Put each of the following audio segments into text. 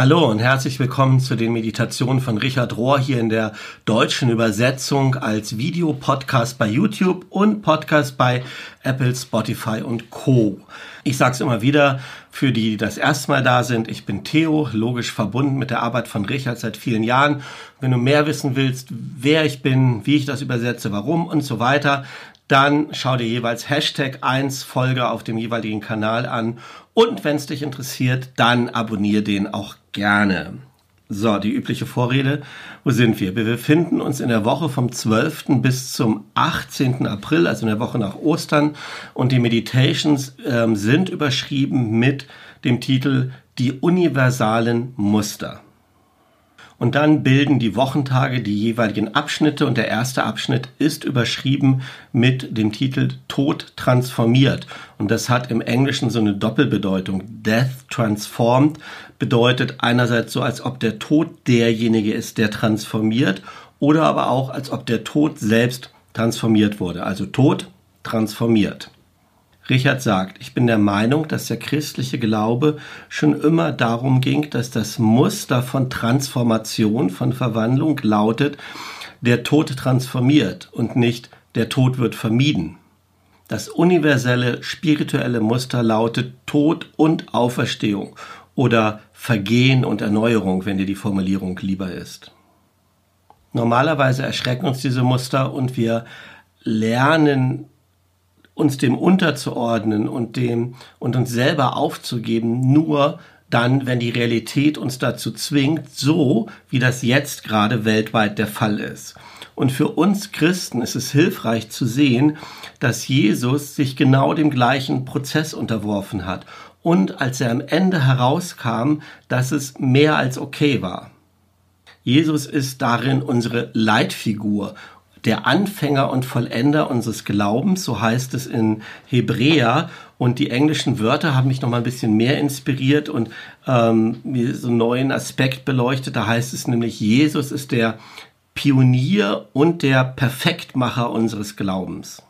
Hallo und herzlich willkommen zu den Meditationen von Richard Rohr hier in der deutschen Übersetzung als Videopodcast bei YouTube und Podcast bei Apple, Spotify und Co. Ich sage es immer wieder, für die, die das erste Mal da sind, ich bin Theo, logisch verbunden mit der Arbeit von Richard seit vielen Jahren. Wenn du mehr wissen willst, wer ich bin, wie ich das übersetze, warum und so weiter, dann schau dir jeweils Hashtag 1 Folge auf dem jeweiligen Kanal an und wenn es dich interessiert, dann abonniere den auch gerne. So, die übliche Vorrede. Wo sind wir? Wir befinden uns in der Woche vom 12. bis zum 18. April, also in der Woche nach Ostern. Und die Meditations ähm, sind überschrieben mit dem Titel Die universalen Muster. Und dann bilden die Wochentage die jeweiligen Abschnitte und der erste Abschnitt ist überschrieben mit dem Titel Tod transformiert. Und das hat im Englischen so eine Doppelbedeutung. Death transformed bedeutet einerseits so, als ob der Tod derjenige ist, der transformiert oder aber auch, als ob der Tod selbst transformiert wurde. Also Tod transformiert. Richard sagt, ich bin der Meinung, dass der christliche Glaube schon immer darum ging, dass das Muster von Transformation, von Verwandlung lautet, der Tod transformiert und nicht der Tod wird vermieden. Das universelle spirituelle Muster lautet Tod und Auferstehung oder Vergehen und Erneuerung, wenn dir die Formulierung lieber ist. Normalerweise erschrecken uns diese Muster und wir lernen uns dem unterzuordnen und dem und uns selber aufzugeben, nur dann, wenn die Realität uns dazu zwingt, so wie das jetzt gerade weltweit der Fall ist. Und für uns Christen ist es hilfreich zu sehen, dass Jesus sich genau dem gleichen Prozess unterworfen hat und als er am Ende herauskam, dass es mehr als okay war. Jesus ist darin unsere Leitfigur der Anfänger und Vollender unseres Glaubens, so heißt es in Hebräer. Und die englischen Wörter haben mich noch mal ein bisschen mehr inspiriert und ähm, mir so einen neuen Aspekt beleuchtet. Da heißt es nämlich, Jesus ist der Pionier und der Perfektmacher unseres Glaubens.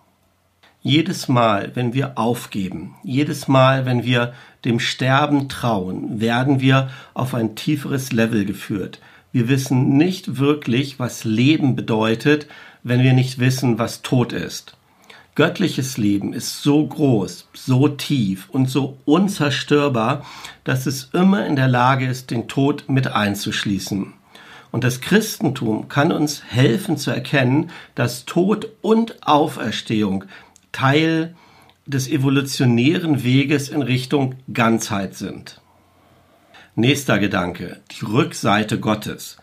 Jedes Mal, wenn wir aufgeben, jedes Mal, wenn wir dem Sterben trauen, werden wir auf ein tieferes Level geführt. Wir wissen nicht wirklich, was Leben bedeutet, wenn wir nicht wissen, was Tod ist. Göttliches Leben ist so groß, so tief und so unzerstörbar, dass es immer in der Lage ist, den Tod mit einzuschließen. Und das Christentum kann uns helfen zu erkennen, dass Tod und Auferstehung Teil des evolutionären Weges in Richtung Ganzheit sind. Nächster Gedanke, die Rückseite Gottes.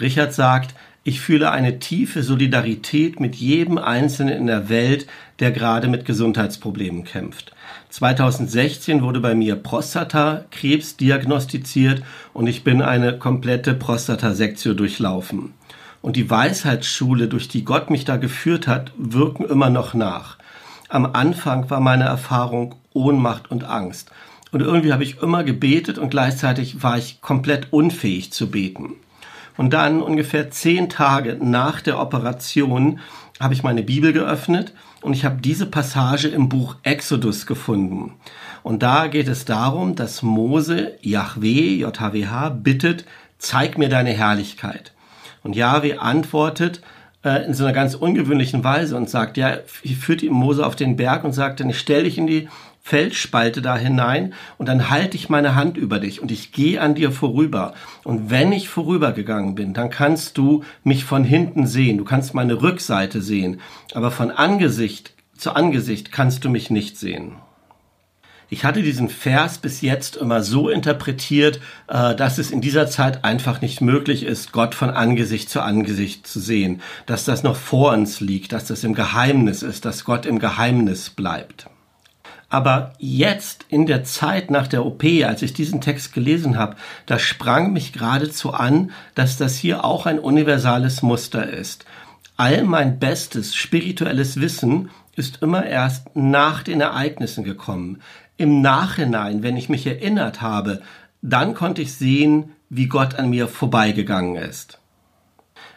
Richard sagt, ich fühle eine tiefe Solidarität mit jedem Einzelnen in der Welt, der gerade mit Gesundheitsproblemen kämpft. 2016 wurde bei mir Prostatakrebs diagnostiziert und ich bin eine komplette Prostatasektio durchlaufen. Und die Weisheitsschule, durch die Gott mich da geführt hat, wirken immer noch nach. Am Anfang war meine Erfahrung Ohnmacht und Angst. Und irgendwie habe ich immer gebetet und gleichzeitig war ich komplett unfähig zu beten. Und dann ungefähr zehn Tage nach der Operation habe ich meine Bibel geöffnet und ich habe diese Passage im Buch Exodus gefunden. Und da geht es darum, dass Mose Yahweh, JHWH, bittet, zeig mir deine Herrlichkeit. Und Yahweh antwortet äh, in so einer ganz ungewöhnlichen Weise und sagt, ja, führt Mose auf den Berg und sagt dann, ich stell dich in die Felsspalte da hinein und dann halte ich meine Hand über dich und ich gehe an dir vorüber. Und wenn ich vorübergegangen bin, dann kannst du mich von hinten sehen, du kannst meine Rückseite sehen, aber von Angesicht zu Angesicht kannst du mich nicht sehen. Ich hatte diesen Vers bis jetzt immer so interpretiert, äh, dass es in dieser Zeit einfach nicht möglich ist, Gott von Angesicht zu Angesicht zu sehen, dass das noch vor uns liegt, dass das im Geheimnis ist, dass Gott im Geheimnis bleibt. Aber jetzt in der Zeit nach der OP, als ich diesen Text gelesen habe, da sprang mich geradezu an, dass das hier auch ein universales Muster ist. All mein bestes spirituelles Wissen ist immer erst nach den Ereignissen gekommen. Im Nachhinein, wenn ich mich erinnert habe, dann konnte ich sehen, wie Gott an mir vorbeigegangen ist.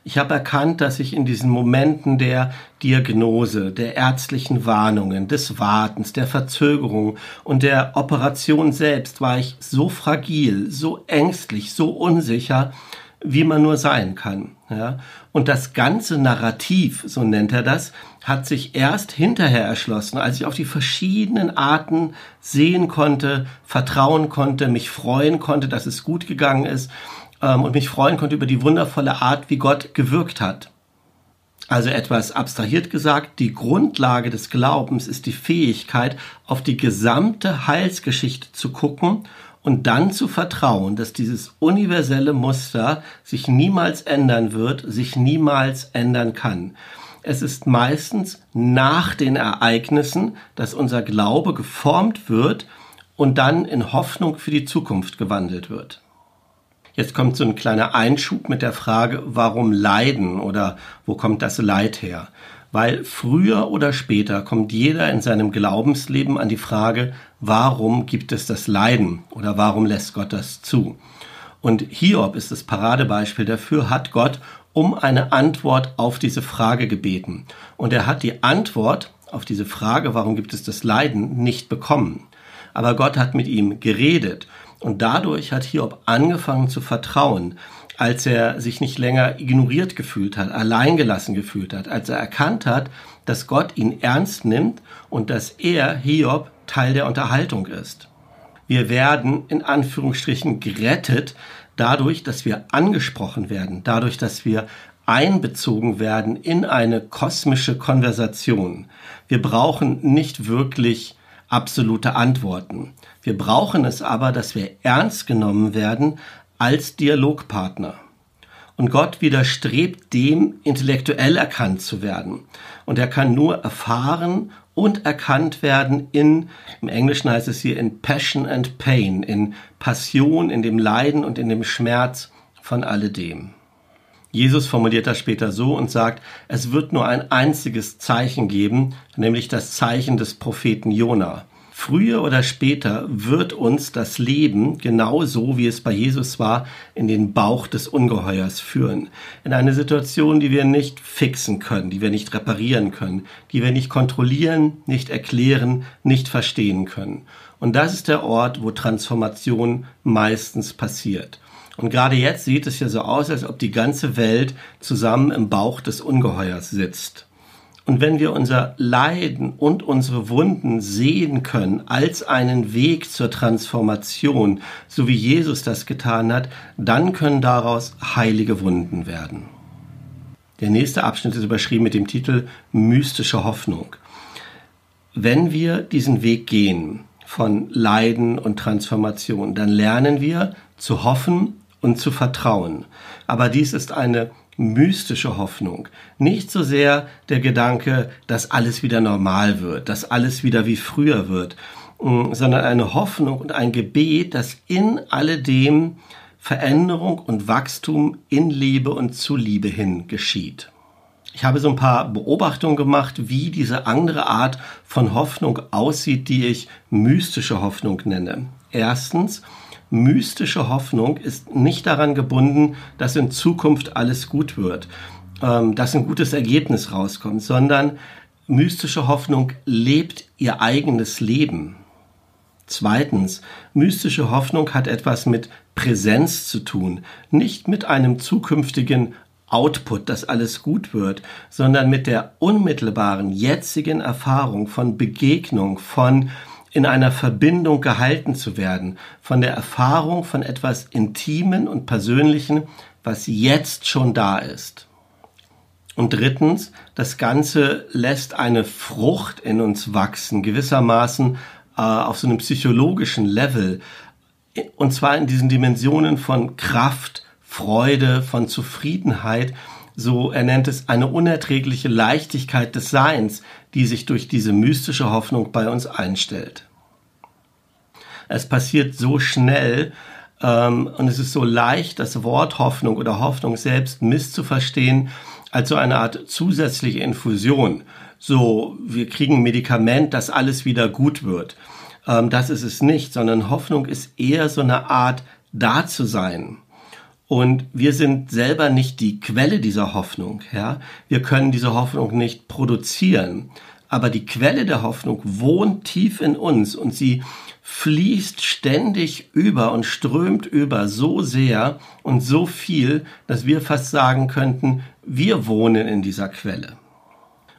Ich habe erkannt, dass ich in diesen Momenten der Diagnose, der ärztlichen Warnungen, des Wartens, der Verzögerung und der Operation selbst war ich so fragil, so ängstlich, so unsicher, wie man nur sein kann. Ja? Und das ganze Narrativ, so nennt er das, hat sich erst hinterher erschlossen, als ich auf die verschiedenen Arten sehen konnte, vertrauen konnte, mich freuen konnte, dass es gut gegangen ist ähm, und mich freuen konnte über die wundervolle Art, wie Gott gewirkt hat. Also etwas abstrahiert gesagt, die Grundlage des Glaubens ist die Fähigkeit, auf die gesamte Heilsgeschichte zu gucken und dann zu vertrauen, dass dieses universelle Muster sich niemals ändern wird, sich niemals ändern kann. Es ist meistens nach den Ereignissen, dass unser Glaube geformt wird und dann in Hoffnung für die Zukunft gewandelt wird. Jetzt kommt so ein kleiner Einschub mit der Frage, warum Leiden oder wo kommt das Leid her? weil früher oder später kommt jeder in seinem Glaubensleben an die Frage, warum gibt es das Leiden oder warum lässt Gott das zu? Und Hiob ist das Paradebeispiel dafür, hat Gott um eine Antwort auf diese Frage gebeten. Und er hat die Antwort auf diese Frage, warum gibt es das Leiden, nicht bekommen. Aber Gott hat mit ihm geredet. Und dadurch hat Hiob angefangen zu vertrauen, als er sich nicht länger ignoriert gefühlt hat, alleingelassen gefühlt hat, als er erkannt hat, dass Gott ihn ernst nimmt und dass er, Hiob, Teil der Unterhaltung ist. Wir werden in Anführungsstrichen gerettet dadurch, dass wir angesprochen werden, dadurch, dass wir einbezogen werden in eine kosmische Konversation. Wir brauchen nicht wirklich absolute Antworten. Wir brauchen es aber, dass wir ernst genommen werden als Dialogpartner. Und Gott widerstrebt dem, intellektuell erkannt zu werden. Und er kann nur erfahren und erkannt werden in, im Englischen heißt es hier, in Passion and Pain, in Passion, in dem Leiden und in dem Schmerz von alledem. Jesus formuliert das später so und sagt, es wird nur ein einziges Zeichen geben, nämlich das Zeichen des Propheten Jona. Früher oder später wird uns das Leben, genauso wie es bei Jesus war, in den Bauch des Ungeheuers führen. In eine Situation, die wir nicht fixen können, die wir nicht reparieren können, die wir nicht kontrollieren, nicht erklären, nicht verstehen können. Und das ist der Ort, wo Transformation meistens passiert. Und gerade jetzt sieht es ja so aus, als ob die ganze Welt zusammen im Bauch des Ungeheuers sitzt. Und wenn wir unser Leiden und unsere Wunden sehen können als einen Weg zur Transformation, so wie Jesus das getan hat, dann können daraus heilige Wunden werden. Der nächste Abschnitt ist überschrieben mit dem Titel Mystische Hoffnung. Wenn wir diesen Weg gehen von Leiden und Transformation, dann lernen wir zu hoffen und zu vertrauen. Aber dies ist eine mystische Hoffnung. Nicht so sehr der Gedanke, dass alles wieder normal wird, dass alles wieder wie früher wird, mm, sondern eine Hoffnung und ein Gebet, dass in alledem Veränderung und Wachstum in Liebe und zu Liebe hin geschieht. Ich habe so ein paar Beobachtungen gemacht, wie diese andere Art von Hoffnung aussieht, die ich mystische Hoffnung nenne. Erstens, mystische Hoffnung ist nicht daran gebunden, dass in Zukunft alles gut wird, ähm, dass ein gutes Ergebnis rauskommt, sondern mystische Hoffnung lebt ihr eigenes Leben. Zweitens, mystische Hoffnung hat etwas mit Präsenz zu tun, nicht mit einem zukünftigen Output, dass alles gut wird, sondern mit der unmittelbaren jetzigen Erfahrung von Begegnung, von in einer Verbindung gehalten zu werden, von der Erfahrung von etwas Intimen und Persönlichen, was jetzt schon da ist. Und drittens, das Ganze lässt eine Frucht in uns wachsen, gewissermaßen äh, auf so einem psychologischen Level, und zwar in diesen Dimensionen von Kraft, Freude, von Zufriedenheit, so er nennt es eine unerträgliche Leichtigkeit des Seins, die sich durch diese mystische Hoffnung bei uns einstellt. Es passiert so schnell ähm, und es ist so leicht, das Wort Hoffnung oder Hoffnung selbst misszuverstehen als so eine Art zusätzliche Infusion. So, wir kriegen ein Medikament, dass alles wieder gut wird. Ähm, das ist es nicht, sondern Hoffnung ist eher so eine Art da zu sein Und wir sind selber nicht die Quelle dieser Hoffnung. Ja? Wir können diese Hoffnung nicht produzieren. Aber die Quelle der Hoffnung wohnt tief in uns und sie fließt ständig über und strömt über so sehr und so viel, dass wir fast sagen könnten, wir wohnen in dieser Quelle.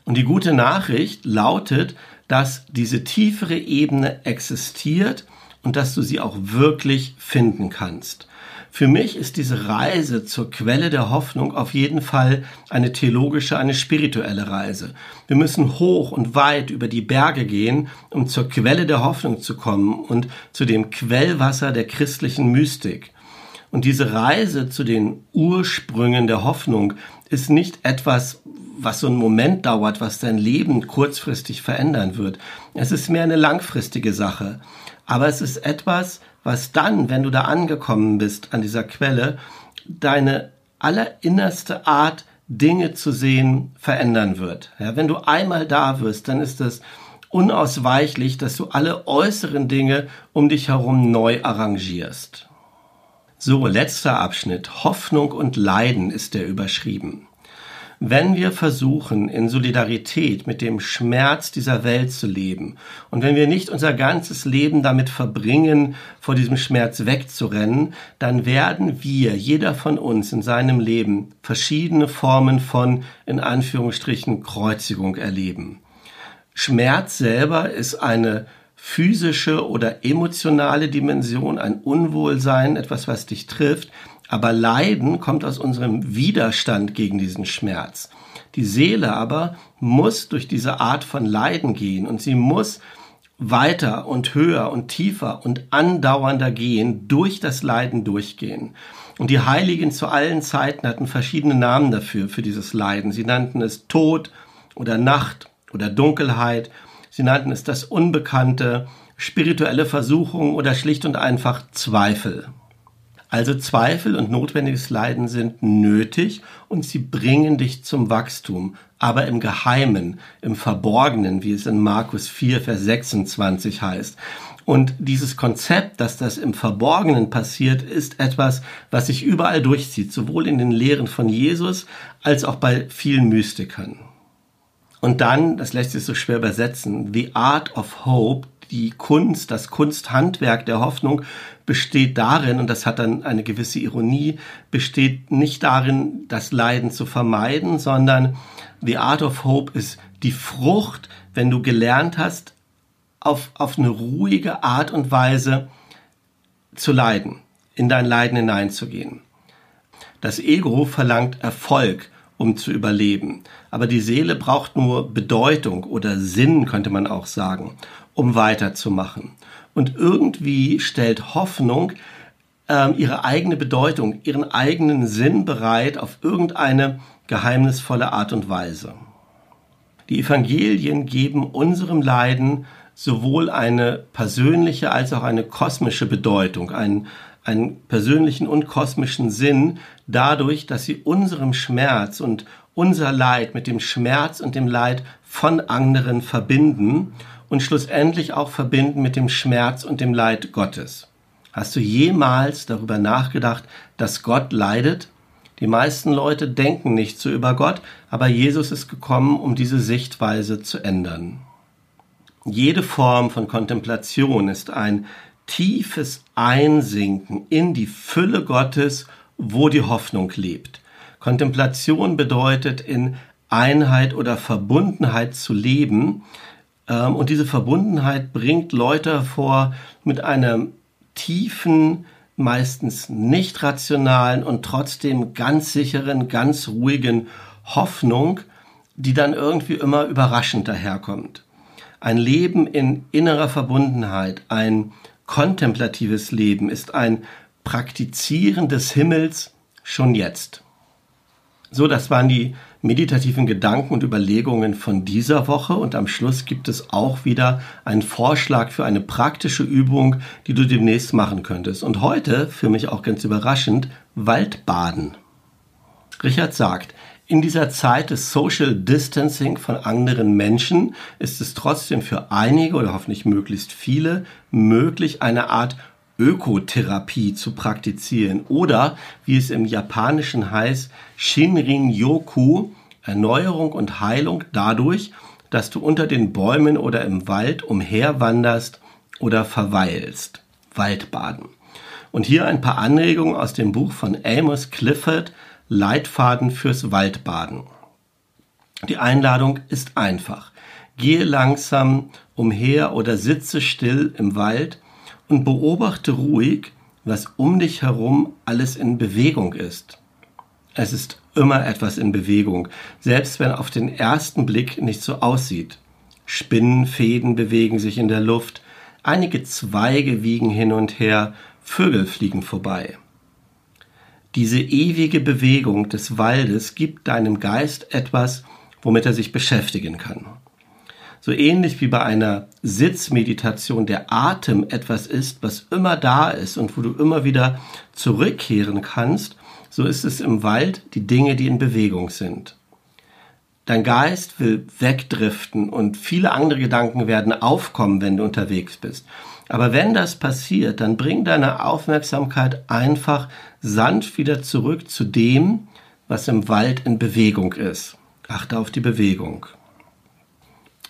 Und die gute Nachricht lautet, dass diese tiefere Ebene existiert und dass du sie auch wirklich finden kannst. Für mich ist diese Reise zur Quelle der Hoffnung auf jeden Fall eine theologische, eine spirituelle Reise. Wir müssen hoch und weit über die Berge gehen, um zur Quelle der Hoffnung zu kommen und zu dem Quellwasser der christlichen Mystik. Und diese Reise zu den Ursprüngen der Hoffnung ist nicht etwas, was so einen Moment dauert, was dein Leben kurzfristig verändern wird. Es ist mehr eine langfristige Sache. Aber es ist etwas, was dann, wenn du da angekommen bist an dieser Quelle, deine allerinnerste Art, Dinge zu sehen, verändern wird. Ja, wenn du einmal da wirst, dann ist es unausweichlich, dass du alle äußeren Dinge um dich herum neu arrangierst. So, letzter Abschnitt. Hoffnung und Leiden ist der überschrieben. Wenn wir versuchen, in Solidarität mit dem Schmerz dieser Welt zu leben und wenn wir nicht unser ganzes Leben damit verbringen, vor diesem Schmerz wegzurennen, dann werden wir, jeder von uns in seinem Leben, verschiedene Formen von, in Anführungsstrichen, Kreuzigung erleben. Schmerz selber ist eine physische oder emotionale Dimension, ein Unwohlsein, etwas, was dich trifft, aber Leiden kommt aus unserem Widerstand gegen diesen Schmerz. Die Seele aber muss durch diese Art von Leiden gehen und sie muss weiter und höher und tiefer und andauernder gehen, durch das Leiden durchgehen. Und die Heiligen zu allen Zeiten hatten verschiedene Namen dafür, für dieses Leiden. Sie nannten es Tod oder Nacht oder Dunkelheit. Sie nannten es das Unbekannte, spirituelle Versuchung oder schlicht und einfach Zweifel. Also Zweifel und notwendiges Leiden sind nötig und sie bringen dich zum Wachstum, aber im Geheimen, im Verborgenen, wie es in Markus 4, Vers 26 heißt. Und dieses Konzept, dass das im Verborgenen passiert, ist etwas, was sich überall durchzieht, sowohl in den Lehren von Jesus als auch bei vielen Mystikern. Und dann, das lässt sich so schwer übersetzen, The Art of Hope die Kunst, das Kunsthandwerk der Hoffnung besteht darin, und das hat dann eine gewisse Ironie, besteht nicht darin, das Leiden zu vermeiden, sondern the art of hope ist die Frucht, wenn du gelernt hast, auf, auf eine ruhige Art und Weise zu leiden, in dein Leiden hineinzugehen. Das Ego verlangt Erfolg, um zu überleben. Aber die Seele braucht nur Bedeutung oder Sinn, könnte man auch sagen um weiterzumachen. Und irgendwie stellt Hoffnung ähm, ihre eigene Bedeutung, ihren eigenen Sinn bereit auf irgendeine geheimnisvolle Art und Weise. Die Evangelien geben unserem Leiden sowohl eine persönliche als auch eine kosmische Bedeutung, einen, einen persönlichen und kosmischen Sinn, dadurch, dass sie unserem Schmerz und unser Leid mit dem Schmerz und dem Leid von anderen verbinden und schlussendlich auch verbinden mit dem Schmerz und dem Leid Gottes. Hast du jemals darüber nachgedacht, dass Gott leidet? Die meisten Leute denken nicht so über Gott, aber Jesus ist gekommen, um diese Sichtweise zu ändern. Jede Form von Kontemplation ist ein tiefes Einsinken in die Fülle Gottes, wo die Hoffnung lebt. Kontemplation bedeutet in Einheit oder Verbundenheit zu leben, und diese Verbundenheit bringt Leute hervor mit einer tiefen, meistens nicht rationalen und trotzdem ganz sicheren, ganz ruhigen Hoffnung, die dann irgendwie immer überraschend daherkommt. Ein Leben in innerer Verbundenheit, ein kontemplatives Leben ist ein Praktizieren des Himmels schon jetzt. So, das waren die meditativen Gedanken und Überlegungen von dieser Woche und am Schluss gibt es auch wieder einen Vorschlag für eine praktische Übung, die du demnächst machen könntest. Und heute, für mich auch ganz überraschend, Waldbaden. Richard sagt, in dieser Zeit des Social Distancing von anderen Menschen ist es trotzdem für einige oder hoffentlich möglichst viele möglich, eine Art Ökotherapie zu praktizieren oder, wie es im Japanischen heißt, Shinrin-yoku, Erneuerung und Heilung dadurch, dass du unter den Bäumen oder im Wald umherwanderst oder verweilst. Waldbaden. Und hier ein paar Anregungen aus dem Buch von Amos Clifford, Leitfaden fürs Waldbaden. Die Einladung ist einfach. Gehe langsam umher oder sitze still im Wald und beobachte ruhig, was um dich herum alles in Bewegung ist. Es ist immer etwas in Bewegung, selbst wenn auf den ersten Blick nicht so aussieht. Spinnenfäden bewegen sich in der Luft, einige Zweige wiegen hin und her, Vögel fliegen vorbei. Diese ewige Bewegung des Waldes gibt deinem Geist etwas, womit er sich beschäftigen kann. So ähnlich wie bei einer Sitzmeditation der Atem etwas ist, was immer da ist und wo du immer wieder zurückkehren kannst, so ist es im Wald die Dinge, die in Bewegung sind. Dein Geist will wegdriften und viele andere Gedanken werden aufkommen, wenn du unterwegs bist. Aber wenn das passiert, dann bring deine Aufmerksamkeit einfach sanft wieder zurück zu dem, was im Wald in Bewegung ist. Achte auf die Bewegung.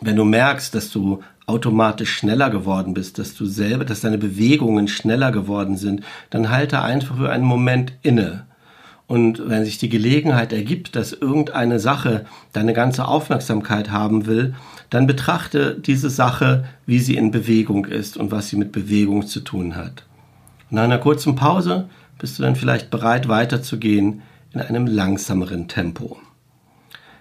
Wenn du merkst, dass du automatisch schneller geworden bist, dass du selber, dass deine Bewegungen schneller geworden sind, dann halte einfach für einen Moment inne. Und wenn sich die Gelegenheit ergibt, dass irgendeine Sache deine ganze Aufmerksamkeit haben will, dann betrachte diese Sache, wie sie in Bewegung ist und was sie mit Bewegung zu tun hat. Nach einer kurzen Pause bist du dann vielleicht bereit weiterzugehen in einem langsameren Tempo.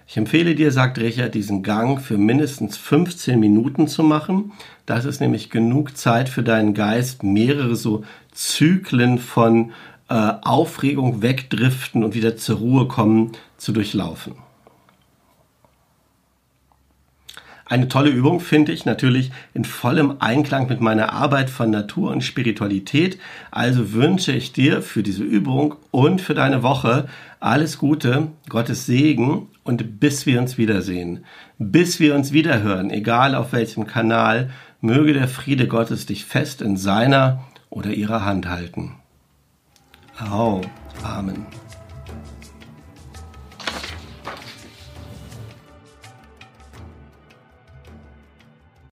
Ich empfehle dir, sagt Richard, diesen Gang für mindestens 15 Minuten zu machen. Das ist nämlich genug Zeit für deinen Geist, mehrere so Zyklen von äh, Aufregung wegdriften und wieder zur Ruhe kommen zu durchlaufen. Eine tolle Übung finde ich natürlich in vollem Einklang mit meiner Arbeit von Natur und Spiritualität. Also wünsche ich dir für diese Übung und für deine Woche alles Gute, Gottes Segen und bis wir uns wiedersehen, bis wir uns wiederhören, egal auf welchem Kanal, möge der Friede Gottes dich fest in seiner oder ihrer Hand halten. Au, Amen.